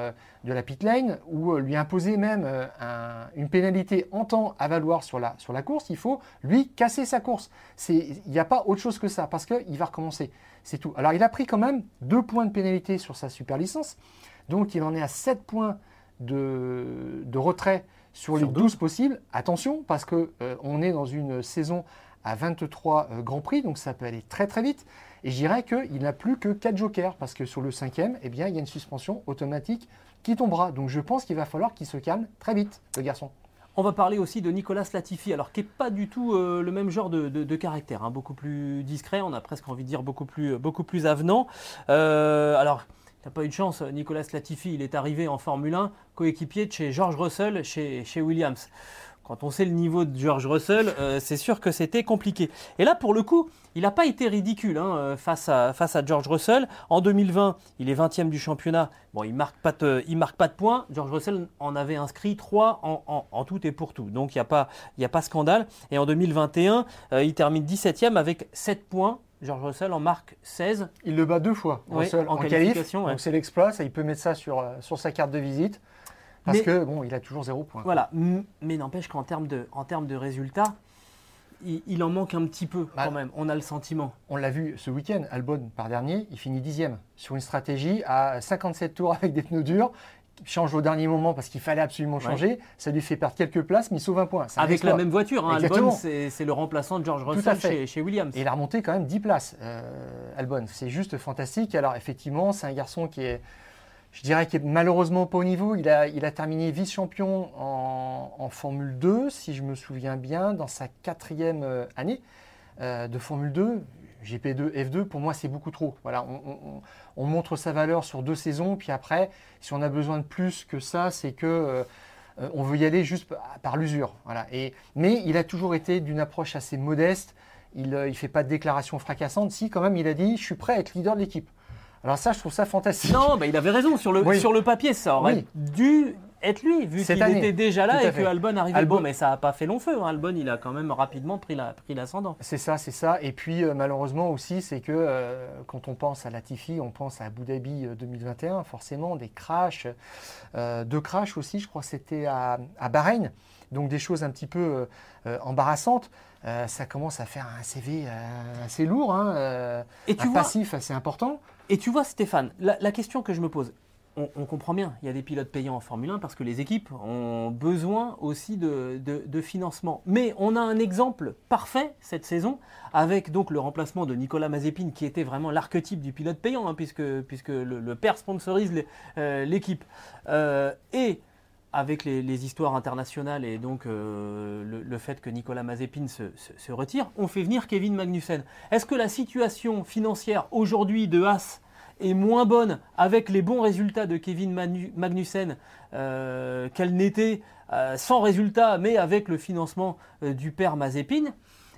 de la pit lane ou lui imposer même un- une pénalité en temps à valoir sur la, sur la course. Il faut lui casser sa course. Il n'y a pas autre chose que ça parce qu'il va recommencer. C'est tout. Alors il a pris quand même deux points de pénalité sur sa super licence. Donc il en est à 7 points de, de retrait sur, Sur les 12. 12 possibles. Attention parce que euh, on est dans une saison à 23 euh, Grands Prix, donc ça peut aller très très vite. Et je dirais qu'il n'a plus que 4 jokers, parce que sur le cinquième, eh bien, il y a une suspension automatique qui tombera. Donc je pense qu'il va falloir qu'il se calme très vite, le garçon. On va parler aussi de Nicolas Latifi, alors qui n'est pas du tout euh, le même genre de, de- de caractère, hein, beaucoup plus discret, on a presque envie de dire beaucoup plus, beaucoup plus avenant. Euh, alors, n'a pas eu de chance, Nicolas Latifi, il est arrivé en Formule 1, coéquipier de chez George Russell, chez, Williams. Quand on sait le niveau de George Russell, euh, c'est sûr que c'était compliqué. Et là, pour le coup, il n'a pas été ridicule hein, euh, face, à, George Russell. En 2020, il est 20e du championnat. Bon, il ne marque, pas de- points. George Russell en avait inscrit 3 en, tout et pour tout. Donc, il n'y a pas scandale. Et en 2021, euh, il termine 17e avec 7 points. George Russell en marque 16. Il le bat deux fois, Oui, Russell, en en, qualif. qualification, ouais. Donc c'est l'exploit, ça, il peut mettre ça sur, euh, sur sa carte de visite. Parce Mais- que, bon, il a toujours zéro point. Voilà. Mais n'empêche qu'en termes de, en termes de résultats, il, il en manque un petit peu Bah, quand même. On a le sentiment. On l'a vu ce week-end, Albon, par dernier, il finit dixième sur une stratégie à 57 tours avec des pneus durs. Change au dernier moment parce qu'il fallait absolument changer. Ça lui fait perdre quelques places, mais il sauve un point. Avec la même voiture, hein. Albon, c'est le remplaçant de George Russell chez, chez Williams. Et il a remonté quand même 10 places, euh, Albon. C'est juste fantastique. Alors effectivement, c'est un garçon qui est, je dirais, qui est malheureusement pas au niveau. Il a, il a terminé vice-champion en, en Formule 2, si je me souviens bien, dans sa quatrième euh, année euh, de Formule 2. GP2, F2, pour moi, c'est beaucoup trop. Voilà, on, on- on- on montre sa valeur sur deux saisons, puis après, si on a besoin de plus que ça, c'est que euh, euh, on veut y aller juste par, l'usure. Voilà. Et, mais il a toujours été d'une approche assez modeste. Il ne fait pas de déclaration fracassante. Si, quand même, il a dit Je suis prêt à être leader de l'équipe. Alors, ça, je trouve ça fantastique. Non, bah, il avait raison. Sur le, Oui. sur le papier, ça aurait Oui. dû être lui, vu qu'il était déjà là et que. Albon arrivait. Albon- Bon, mais ça n'a pas fait long feu. hein. Albon, il a quand même rapidement pris la- pris l'ascendant. C'est ça, c'est ça. Et puis euh, malheureusement aussi, c'est que euh, quand on pense à Latifi, on pense à Abu Dhabi euh, 2021, forcément des crashs, euh, deux crashs aussi, je crois que c'était à, à Bahreïn. Donc des choses un petit peu euh, euh, embarrassantes. Euh, ça commence à faire un CV euh, assez lourd, hein, euh, tu un vois, passif assez important. Et tu vois, Stéphane, la, la question que je me pose, on, comprend bien, il y a des pilotes payants en Formule 1 parce que les équipes ont besoin aussi de, financement. Mais on a un exemple parfait cette saison avec donc le remplacement de Nicolas Mazepin qui était vraiment l'archétype du pilote payant hein, puisque, le, père sponsorise euh, l'équipe. Euh, et avec les, histoires internationales et donc euh, le, fait que Nicolas Mazepin se, se- se retire, on fait venir Kevin Magnussen. Est-ce que la situation financière aujourd'hui de Haas est moins bonne avec les bons résultats de Kevin Magnussen euh, qu'elle n'était euh, sans résultat, mais avec le financement euh, du père Mazepin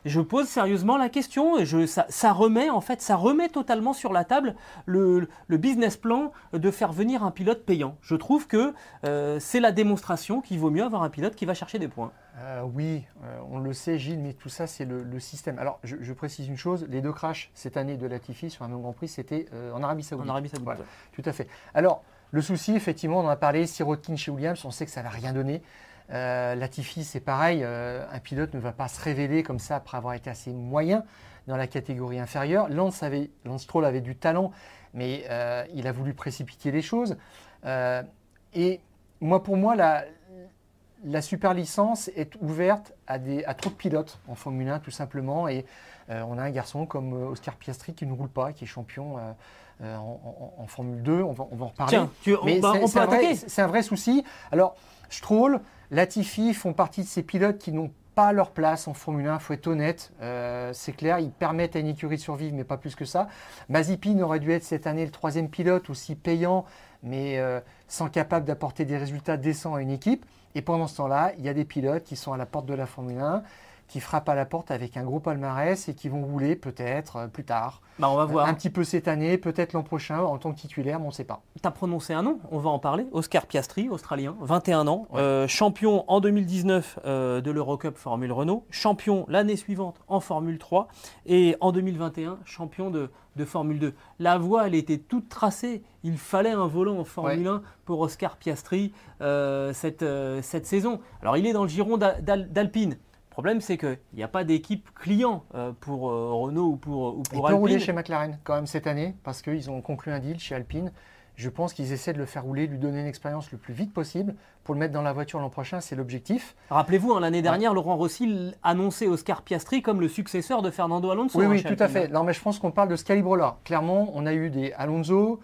je pose sérieusement la question et je, ça, remet en fait, ça remet totalement sur la table le, business plan de faire venir un pilote payant. Je trouve que c'est la démonstration qu'il vaut mieux avoir un pilote qui va chercher des points. Euh, oui, euh, on le sait, Gilles, mais tout ça, c'est le, le système. Alors, je, je précise une chose les deux crashs cette année de Latifi sur un même Grand Prix, c'était euh, en Arabie Saoudite. En Arabie Saoudite. Voilà. Tout à fait. Alors, le souci, effectivement, on en a parlé, Sirotkin chez Williams, on sait que ça va rien donner. Latifi, c'est pareil, un pilote ne va pas se révéler comme ça après avoir été assez moyen dans la catégorie inférieure. Lance, avait, Lance Stroll avait du talent, mais il a voulu précipiter les choses. Et moi, pour moi, la, la super licence est ouverte à, des, à trop de pilotes en Formule 1, tout simplement. Et euh, on a un garçon comme euh, Oscar Piastri qui ne roule pas, qui est champion euh, en, en- en Formule 2. On va, on va en reparler. Tiens, tu- on, Mais bah, c'est- on c'est peut un vrai- attaquer. C'est un vrai souci. Alors, Stroll, Latifi font partie de ces pilotes qui n'ont pas leur place en Formule 1, il faut être honnête. Euh, c'est clair, ils permettent à une écurie de survivre, mais pas plus que ça. Mazepin aurait dû être cette année le troisième pilote, aussi payant, mais euh, sans capable d'apporter des résultats décents à une équipe. Et pendant ce temps-là, il y a des pilotes qui sont à la porte de la Formule 1, qui frappent à la porte avec un gros palmarès et qui vont rouler peut-être euh, plus tard. Bah, on va voir. Un petit peu cette année, peut-être l'an prochain en tant que titulaire, mais on ne sait pas. Tu as prononcé un nom, on va en parler. Oscar Piastri, australien, 21 ans, euh, champion en 2019 euh, de l'Eurocup Formule Renault, champion l'année suivante en Formule 3 et en 2021 champion de, Formule 2. La voie, elle était toute tracée. Il fallait un volant en Formule 1 pour Oscar Piastri cette, cette saison. Alors il est dans le giron d'Alpine. Le problème, c'est qu'il n'y a pas d'équipe client euh, pour euh, Renault ou pour, ou pour Il peut rouler chez McLaren quand même cette année parce qu'ils ont conclu un deal chez Alpine. Je pense qu'ils essaient de le faire rouler, lui donner une expérience le plus vite possible pour le mettre dans la voiture l'an prochain, c'est l'objectif. Rappelez-vous, hein, l'année dernière, Laurent Rossi annonçait Oscar Piastri comme le successeur de Fernando Alonso. Oui, hein, oui, tout à fait. Non, mais je pense qu'on parle de ce calibre-là. Clairement, on a eu des Alonso,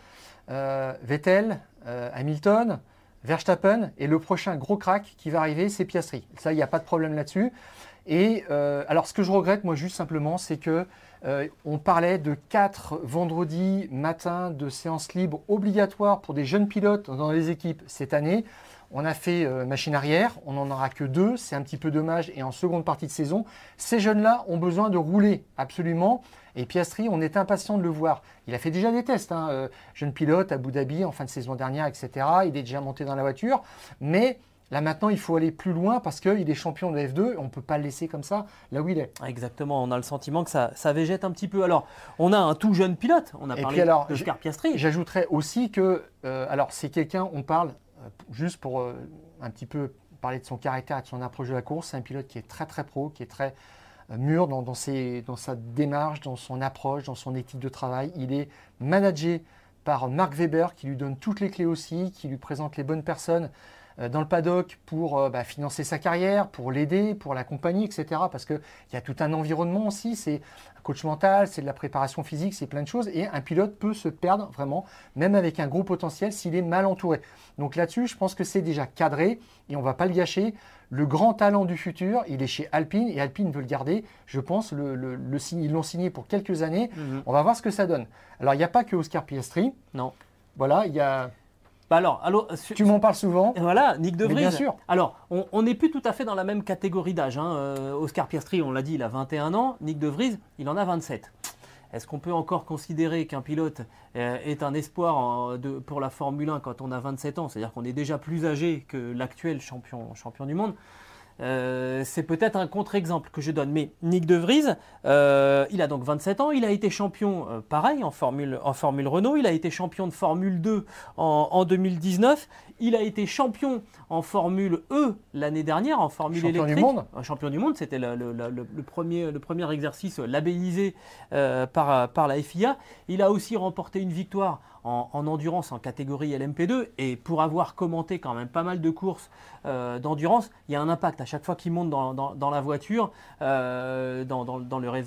euh, Vettel, Hamilton, Verstappen, et le prochain gros crack qui va arriver, c'est Piastri. Ça, il n'y a pas de problème là-dessus. Et euh, alors, ce que je regrette, moi, juste simplement, c'est que euh, on parlait de quatre vendredis matin de séances libres obligatoires pour des jeunes pilotes dans les équipes cette année. On a fait euh, machine arrière, on n'en aura que deux, c'est un petit peu dommage. Et en seconde partie de saison, ces jeunes-là ont besoin de rouler absolument. Et Piastri, on est impatient de le voir. Il a fait déjà des tests, hein, jeune pilote à Abu Dhabi en fin de saison dernière, etc. Il est déjà monté dans la voiture, mais Là maintenant, il faut aller plus loin parce qu'il est champion de F2 et on ne peut pas le laisser comme ça là où il est. Exactement, on a le sentiment que ça, ça végète un petit peu. Alors, on a un tout jeune pilote, on a parlé alors, de Oscar Piastri. J'ajouterais aussi que, euh, alors c'est quelqu'un, on parle, euh, juste pour euh, un petit peu parler de son caractère et de son approche de la course, c'est un pilote qui est très très pro, qui est très mûr dans, sa démarche, dans son approche, dans son éthique de travail. Il est managé par Mark Weber qui lui donne toutes les clés aussi, qui lui présente les bonnes personnes euh, dans le paddock pour euh, bah, financer sa carrière, pour l'aider, pour l'accompagner, etc. Parce qu'il y a tout un environnement aussi, c'est un coach mental, c'est de la préparation physique, c'est plein de choses. Et un pilote peut se perdre vraiment, même avec un gros potentiel, s'il est mal entouré. Donc là-dessus, je pense que c'est déjà cadré et on ne va pas le gâcher. Le grand talent du futur, il est chez Alpine et Alpine veut le garder. Je pense, le, le, ils l'ont signé pour quelques années. Mhm. On va voir ce que ça donne. Alors, il n'y a pas que Oscar Piastri. Non. Voilà, il y a bah alors, alors, tu m'en parles souvent. Voilà, Nick De Vries. bien sûr. Alors, on n'est plus tout à fait dans la même catégorie d'âge. Hein. Euh, Oscar Piastri, on l'a dit, il a 21 ans. Nick De Vries, il en a 27. Est-ce qu'on peut encore considérer qu'un pilote euh, est un espoir pour la Formule 1 quand on a 27 ans? C'est-à-dire qu'on est déjà plus âgé que l'actuel champion, champion du monde euh, c'est peut-être un contre-exemple que je donne. Mais Nick De Vries, euh, il a donc 27 ans, il a été champion euh, pareil en Formule, en Formule Renault, il a été champion de Formule 2 en, 2019, il a été champion en Formule E l'année dernière, en Formule champion électrique. Du monde. Champion du monde, c'était le, premier, le premier exercice labellisé par, par la FIA. Il a aussi remporté une victoire en, endurance en catégorie LMP2 et pour avoir commenté quand même pas mal de courses euh, d'endurance, il y a un impact à chaque fois qu'il monte dans, la voiture, euh, dans, le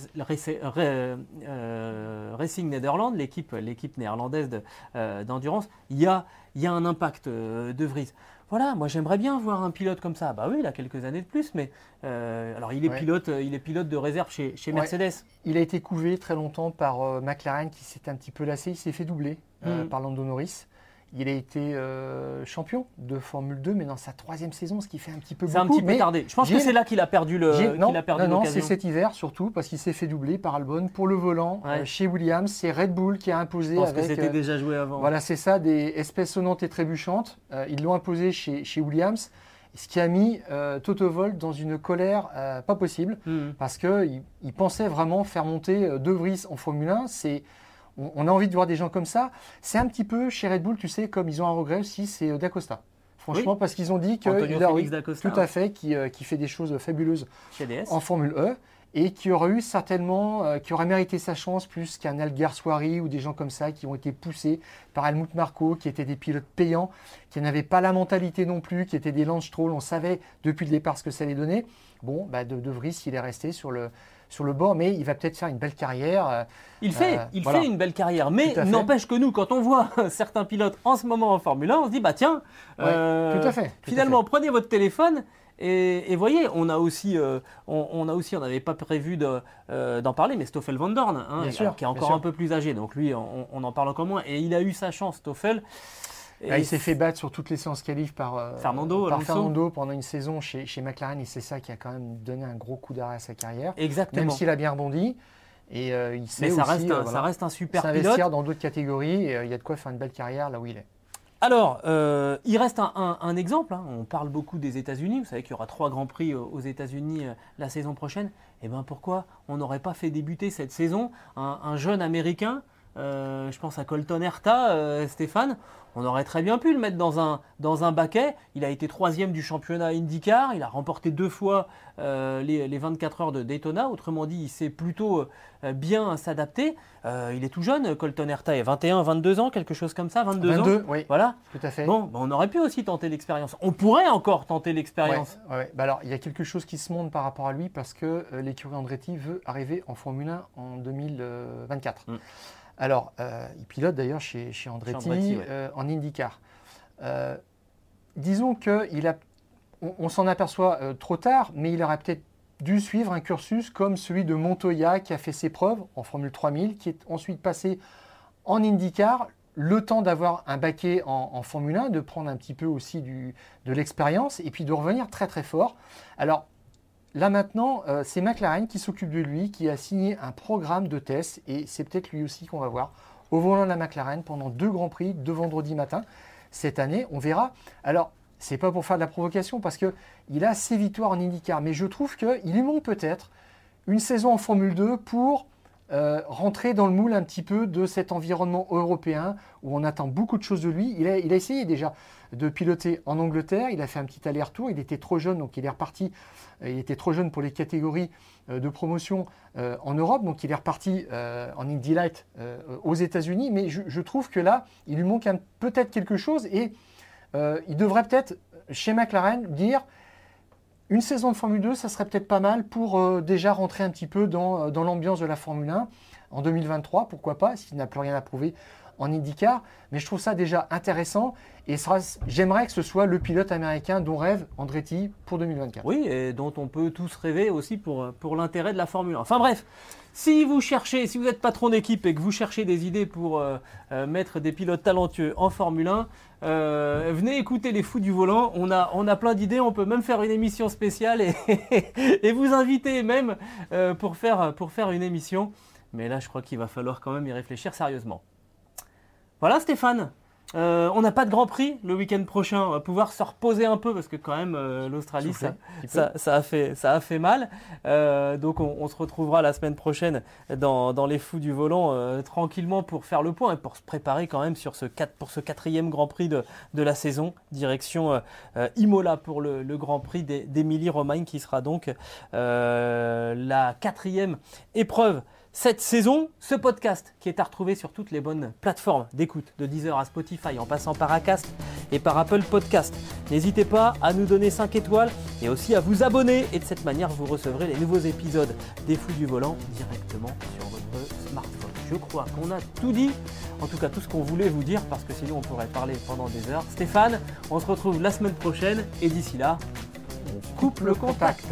euh, Racing Netherlands, l'équipe néerlandaise d'endurance, il, y a, il y a un impact de Vries voilà, moi j'aimerais bien voir un pilote comme ça. Bah oui, il a quelques années de plus, mais alors il est pilote, il est pilote de réserve chez, Mercedes. Il a été couvé très longtemps par McLaren qui s'est un petit peu lassé, il s'est fait doubler. Euh, mm. par Lando Norris. Il a été euh, champion de Formule 2, mais dans sa troisième saison, ce qui fait un petit peu beaucoup. C'est un petit peu tardé. Je pense que c'est là qu'il a perdu le. Non, a perdu non, c'est cet hiver surtout, parce qu'il s'est fait doubler par Albon pour le volant euh, chez Williams. C'est Red Bull qui a imposé. Je pense que c'était déjà joué avant. Voilà, c'est ça, des espèces sonnantes et trébuchantes. ils l'ont imposé chez, chez Williams ce qui a mis Toto Wolff dans une colère pas possible, mm. parce qu'il il pensait vraiment faire monter De Vries en Formule 1. C'est on, a envie de voir des gens comme ça. C'est un petit peu chez Red Bull, tu sais, comme ils ont un regret aussi, c'est euh, D'Acosta. Franchement, parce qu'ils ont dit qu'il a oui, tout à fait, euh, qui, fait des choses fabuleuses en Formule E et qui aurait eu certainement, euh, qui aurait mérité sa chance plus qu'un Algar Soiri ou des gens comme ça qui ont été poussés par Helmut Marko, qui étaient des pilotes payants, qui n'avaient pas la mentalité non plus, qui étaient des Lance. On savait depuis le départ ce que ça allait donner. Bon, bah, de, de Vries, il est resté sur le, sur le bord, mais il va peut-être faire une belle carrière. Euh, il fait, euh, il fait une belle carrière, mais n'empêche que nous, quand on voit certains pilotes en ce moment en Formule 1, on se dit bah tiens, euh, tout à fait, finalement prenez votre téléphone. Et, voyez, on a aussi, on, a aussi, on n'avait pas prévu d'en parler, mais Stoffel Van hein, qui est encore un peu plus âgé, donc lui, on, en parle encore moins. Et il a eu sa chance, Stoffel. Il s'est fait battre sur toutes les séances qualif par, euh, Fernando, par Fernando pendant une saison chez, chez, McLaren et c'est ça qui a quand même donné un gros coup d'arrêt à sa carrière. Exactement. Même s'il a bien rebondi. Et euh, il sait Mais ça, aussi, reste, euh, un, voilà, ça reste un super s'investir pilote. dans d'autres catégories et euh, il y a de quoi faire une belle carrière là où il est. Alors, euh, il reste un, un- un exemple. hein. On parle beaucoup des États-Unis. Vous savez qu'il y aura trois grands prix aux États-Unis la saison prochaine. Et bien pourquoi on n'aurait pas fait débuter cette saison un, un jeune Américain euh, Je pense à Colton Herta, euh, Stéphane. On aurait très bien pu le mettre dans un, dans un baquet. Il a été troisième du championnat IndyCar. Il a remporté deux fois euh, les, les 24 heures de Daytona. Autrement dit, il sait plutôt bien s'adapter. Il est tout jeune, Colton Herta. Il a 21, 22 ans, quelque chose comme ça. 22, ans. 22, oui, Voilà. tout à fait. Bon, on aurait pu aussi tenter l'expérience. On pourrait encore tenter l'expérience. ouais. Bah alors, il y a quelque chose qui se monte par rapport à lui parce que l'écurie Andretti veut arriver en Formule 1 en 2024. Mm. Alors, euh, il pilote d'ailleurs chez, chez Andretti, Andretti, ouais. euh, en IndyCar. Euh, disons qu'il a, on, on s'en aperçoit trop tard, mais il aurait peut-être dû suivre un cursus comme celui de Montoya qui a fait ses preuves en Formule 3000, qui est ensuite passé en IndyCar, le temps d'avoir un baquet en, en Formule 1, de prendre un petit peu aussi du, de l'expérience et puis de revenir très très fort. Alors là maintenant, euh, c'est McLaren qui s'occupe de lui, qui a signé un programme de tests et c'est peut-être lui aussi qu'on va voir au volant de la McLaren pendant deux grands prix, deux vendredis matin. Cette année, on verra. Alors, c'est pas pour faire de la provocation parce que il a ses victoires en IndyCar, mais je trouve qu'il lui manque peut-être une saison en Formule 2 pour euh, rentrer dans le moule un petit peu de cet environnement européen où on attend beaucoup de choses de lui. Il a, essayé déjà de piloter en Angleterre, il a fait un petit aller-retour, il était trop jeune, donc il est reparti, euh, il était trop jeune pour les catégories euh, de promotion en Europe, donc il est reparti en Indy Light aux États-Unis, mais je, je trouve que là, il lui manque peut-être quelque chose. Et il devrait peut-être, chez McLaren, dire une saison de Formule 2, ça serait peut-être pas mal pour euh, déjà rentrer un petit peu dans, euh, dans l'ambiance de la Formule 1 en 2023, pourquoi pas, s'il n'a plus rien à prouver en IndyCar. Mais je trouve ça déjà intéressant et j'aimerais que ce soit le pilote américain dont rêve Andretti pour 2024. Oui, et dont on peut tous rêver aussi pour, l'intérêt de la Formule 1. Enfin bref, si vous cherchez, si vous êtes patron d'équipe et que vous cherchez des idées pour euh, euh, mettre des pilotes talentueux en Formule 1, euh, venez écouter les fous du volant. On a, plein d'idées, on peut même faire une émission spéciale et, vous inviter même pour, faire, pour faire une émission. Mais là, je crois qu'il va falloir quand même y réfléchir sérieusement. Voilà Stéphane. Euh, on n'a pas de Grand Prix le week-end prochain. On va pouvoir se reposer un peu parce que quand même euh, l'Australie, ça, a fait, ça a fait mal. Euh, donc on, on se retrouvera la semaine prochaine dans, dans les fous du volant tranquillement pour faire le point et pour se préparer quand même sur ce 4, pour ce quatrième Grand Prix de, de la saison. Direction Imola pour le, le Grand Prix des- d'Émilie-Romagne qui sera donc la quatrième épreuve cette saison, ce podcast qui est à retrouver sur toutes les bonnes plateformes d'écoute, de Deezer à Spotify, en passant par Acast et par Apple Podcast. N'hésitez pas à nous donner 5 étoiles et aussi à vous abonner et de cette manière vous recevrez les nouveaux épisodes des Fous du Volant directement sur votre smartphone. Je crois qu'on a tout dit, en tout cas tout ce qu'on voulait vous dire parce que sinon on pourrait parler pendant des heures. Stéphane, on se retrouve la semaine prochaine et d'ici là, on coupe le contact.